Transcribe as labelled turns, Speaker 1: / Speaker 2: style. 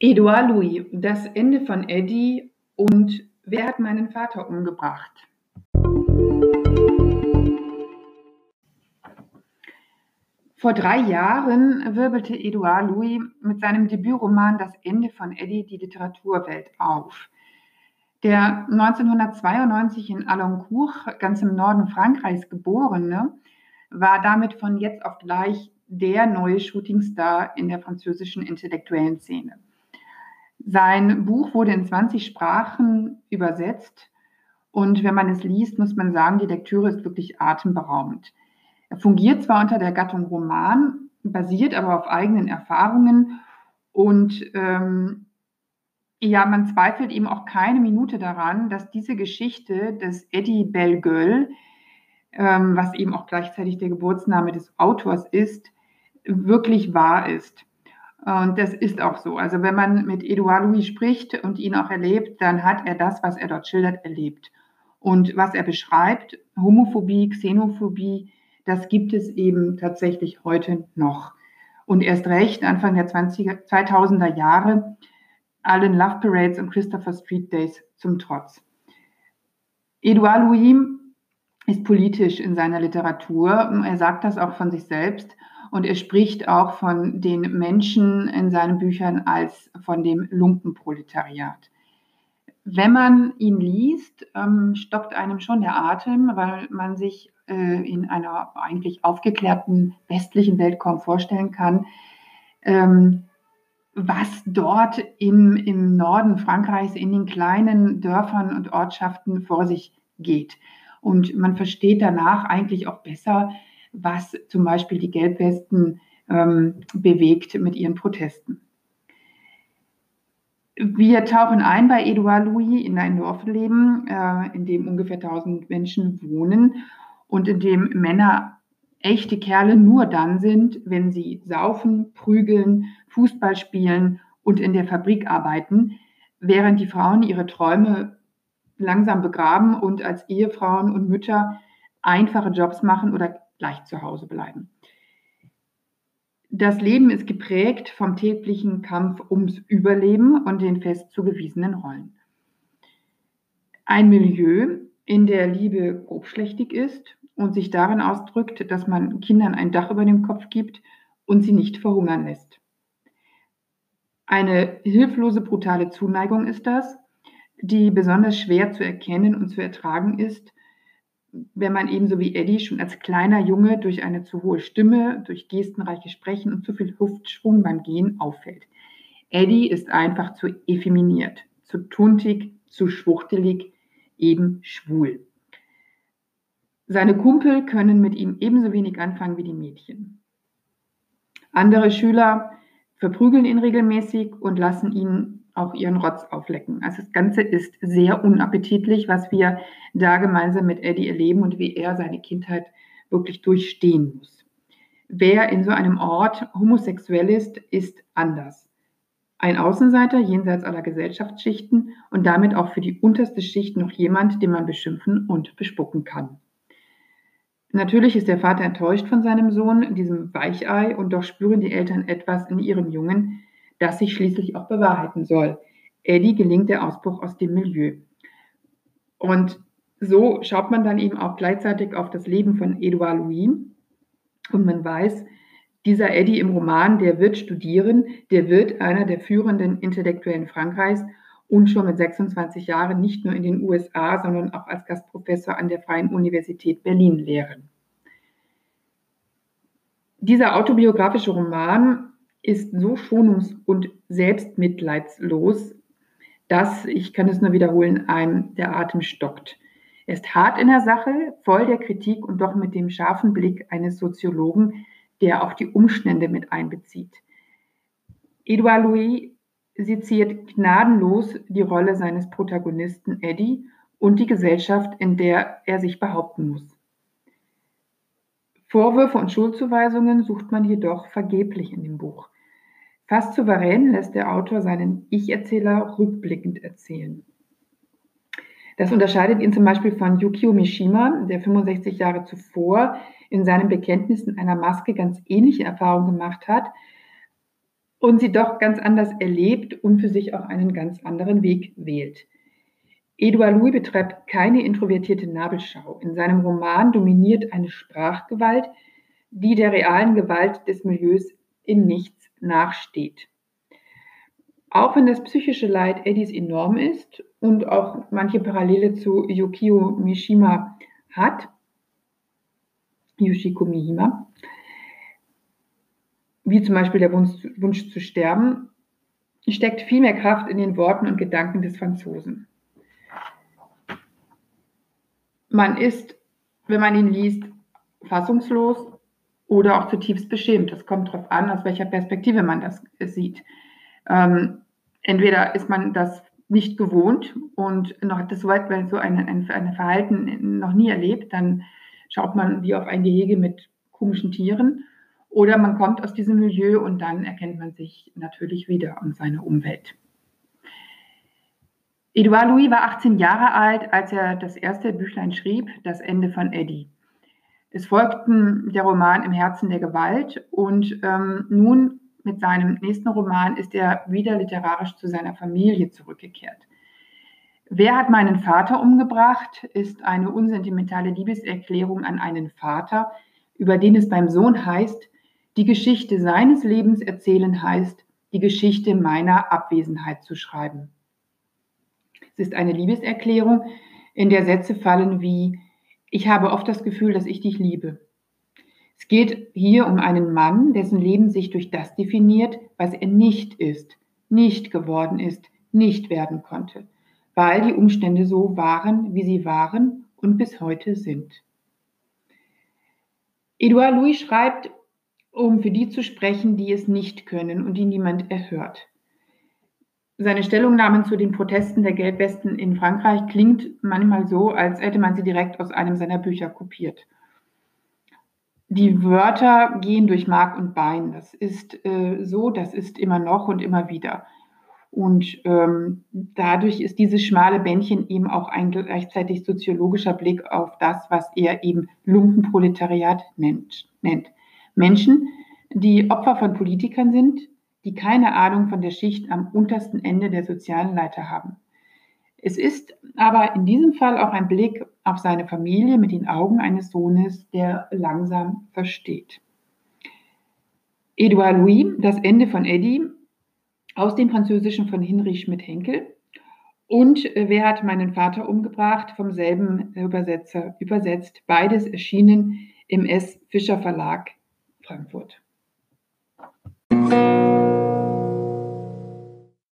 Speaker 1: Edouard Louis, das Ende von Eddie und Wer hat meinen Vater umgebracht? Vor drei Jahren wirbelte Edouard Louis mit seinem Debütroman Das Ende von Eddie die Literaturwelt auf. Der 1992 in Aloncourt, ganz im Norden Frankreichs geborene, war damit von jetzt auf gleich der neue Shootingstar in der französischen intellektuellen Szene. Sein Buch wurde in 20 Sprachen übersetzt und wenn man es liest, muss man sagen, die Lektüre ist wirklich atemberaubend. Er fungiert zwar unter der Gattung Roman, basiert aber auf eigenen Erfahrungen und ähm, ja, man zweifelt ihm auch keine Minute daran, dass diese Geschichte des Eddie Bellegueule, ähm, was eben auch gleichzeitig der Geburtsname des Autors ist, wirklich wahr ist. Und das ist auch so. Also wenn man mit Edouard Louis spricht und ihn auch erlebt, dann hat er das, was er dort schildert, erlebt. Und was er beschreibt, Homophobie, Xenophobie, das gibt es eben tatsächlich heute noch. Und erst recht Anfang der 20er, 2000er Jahre, allen Love Parades und Christopher Street Days zum Trotz. Edouard Louis ist politisch in seiner Literatur. Er sagt das auch von sich selbst. Und er spricht auch von den Menschen in seinen Büchern als von dem Lumpenproletariat. Wenn man ihn liest, ähm, stockt einem schon der Atem, weil man sich äh, in einer eigentlich aufgeklärten westlichen Welt kaum vorstellen kann, ähm, was dort im, im Norden Frankreichs in den kleinen Dörfern und Ortschaften vor sich geht. Und man versteht danach eigentlich auch besser, was zum Beispiel die Gelbwesten ähm, bewegt mit ihren Protesten. Wir tauchen ein bei Edouard Louis in ein Dorfleben, äh, in dem ungefähr 1000 Menschen wohnen und in dem Männer echte Kerle nur dann sind, wenn sie saufen, prügeln, Fußball spielen und in der Fabrik arbeiten, während die Frauen ihre Träume langsam begraben und als Ehefrauen und Mütter einfache Jobs machen oder gleich zu Hause bleiben. Das Leben ist geprägt vom täglichen Kampf ums Überleben und den fest zugewiesenen Rollen. Ein Milieu, in der Liebe grobschlächtig ist und sich darin ausdrückt, dass man Kindern ein Dach über dem Kopf gibt und sie nicht verhungern lässt. Eine hilflose, brutale Zuneigung ist das, die besonders schwer zu erkennen und zu ertragen ist wenn man ebenso wie Eddie schon als kleiner Junge durch eine zu hohe Stimme, durch gestenreiches Sprechen und zu viel Hüftschwung beim Gehen auffällt. Eddie ist einfach zu effeminiert, zu tuntig, zu schwuchtelig, eben schwul. Seine Kumpel können mit ihm ebenso wenig anfangen wie die Mädchen. Andere Schüler verprügeln ihn regelmäßig und lassen ihn auch ihren Rotz auflecken. Also das Ganze ist sehr unappetitlich, was wir da gemeinsam mit Eddie erleben und wie er seine Kindheit wirklich durchstehen muss. Wer in so einem Ort homosexuell ist, ist anders. Ein Außenseiter jenseits aller Gesellschaftsschichten und damit auch für die unterste Schicht noch jemand, den man beschimpfen und bespucken kann. Natürlich ist der Vater enttäuscht von seinem Sohn, diesem Weichei, und doch spüren die Eltern etwas in ihrem Jungen, das sich schließlich auch bewahrheiten soll. Eddie gelingt der Ausbruch aus dem Milieu. Und so schaut man dann eben auch gleichzeitig auf das Leben von Edouard Louis und man weiß, dieser Eddie im Roman, der wird studieren, der wird einer der führenden Intellektuellen Frankreichs und schon mit 26 Jahren nicht nur in den USA, sondern auch als Gastprofessor an der Freien Universität Berlin lehren. Dieser autobiografische Roman ist so schonungs- und selbstmitleidslos, dass, ich kann es nur wiederholen, einem der Atem stockt. Er ist hart in der Sache, voll der Kritik und doch mit dem scharfen Blick eines Soziologen, der auch die Umstände mit einbezieht. Edouard Louis seziert gnadenlos die Rolle seines Protagonisten Eddie und die Gesellschaft, in der er sich behaupten muss. Vorwürfe und Schuldzuweisungen sucht man jedoch vergeblich in dem Buch. Fast souverän lässt der Autor seinen Ich-Erzähler rückblickend erzählen. Das unterscheidet ihn zum Beispiel von Yukio Mishima, der 65 Jahre zuvor in seinen Bekenntnissen einer Maske ganz ähnliche Erfahrungen gemacht hat, und sie doch ganz anders erlebt und für sich auch einen ganz anderen Weg wählt. Edouard Louis betreibt keine introvertierte Nabelschau. In seinem Roman dominiert eine Sprachgewalt, die der realen Gewalt des Milieus in nichts nachsteht. Auch wenn das psychische Leid Eddies enorm ist und auch manche Parallele zu Yukio Mishima hat, Yoshiko Mihima, wie zum Beispiel der Wunsch, Wunsch zu sterben, steckt viel mehr Kraft in den Worten und Gedanken des Franzosen. Man ist, wenn man ihn liest, fassungslos oder auch zutiefst beschämt. Das kommt darauf an, aus welcher Perspektive man das sieht. Ähm, entweder ist man das nicht gewohnt und noch hat das so, so ein, ein, ein Verhalten noch nie erlebt, dann schaut man wie auf ein Gehege mit komischen Tieren oder man kommt aus diesem Milieu und dann erkennt man sich natürlich wieder und seine Umwelt. Edouard Louis war 18 Jahre alt, als er das erste Büchlein schrieb, Das Ende von Eddie. Es folgten der Roman Im Herzen der Gewalt und ähm, nun mit seinem nächsten Roman ist er wieder literarisch zu seiner Familie zurückgekehrt. Wer hat meinen Vater umgebracht? ist eine unsentimentale Liebeserklärung an einen Vater, über den es beim Sohn heißt, die Geschichte seines Lebens erzählen heißt, die Geschichte meiner Abwesenheit zu schreiben. Es ist eine Liebeserklärung, in der Sätze fallen wie, ich habe oft das Gefühl, dass ich dich liebe. Es geht hier um einen Mann, dessen Leben sich durch das definiert, was er nicht ist, nicht geworden ist, nicht werden konnte, weil die Umstände so waren, wie sie waren und bis heute sind. Edouard Louis schreibt um für die zu sprechen, die es nicht können und die niemand erhört. Seine Stellungnahmen zu den Protesten der Gelbwesten in Frankreich klingt manchmal so, als hätte man sie direkt aus einem seiner Bücher kopiert. Die Wörter gehen durch Mark und Bein. Das ist äh, so, das ist immer noch und immer wieder. Und ähm, dadurch ist dieses schmale Bändchen eben auch ein gleichzeitig soziologischer Blick auf das, was er eben Lumpenproletariat nennt. nennt. Menschen, die Opfer von Politikern sind, die keine Ahnung von der Schicht am untersten Ende der sozialen Leiter haben. Es ist aber in diesem Fall auch ein Blick auf seine Familie mit den Augen eines Sohnes, der langsam versteht. Edouard Louis, das Ende von Eddie, aus dem Französischen von Hinrich Schmidt-Henkel. Und äh, Wer hat meinen Vater umgebracht? Vom selben Übersetzer übersetzt. Beides erschienen im S. Fischer Verlag Frankfurt.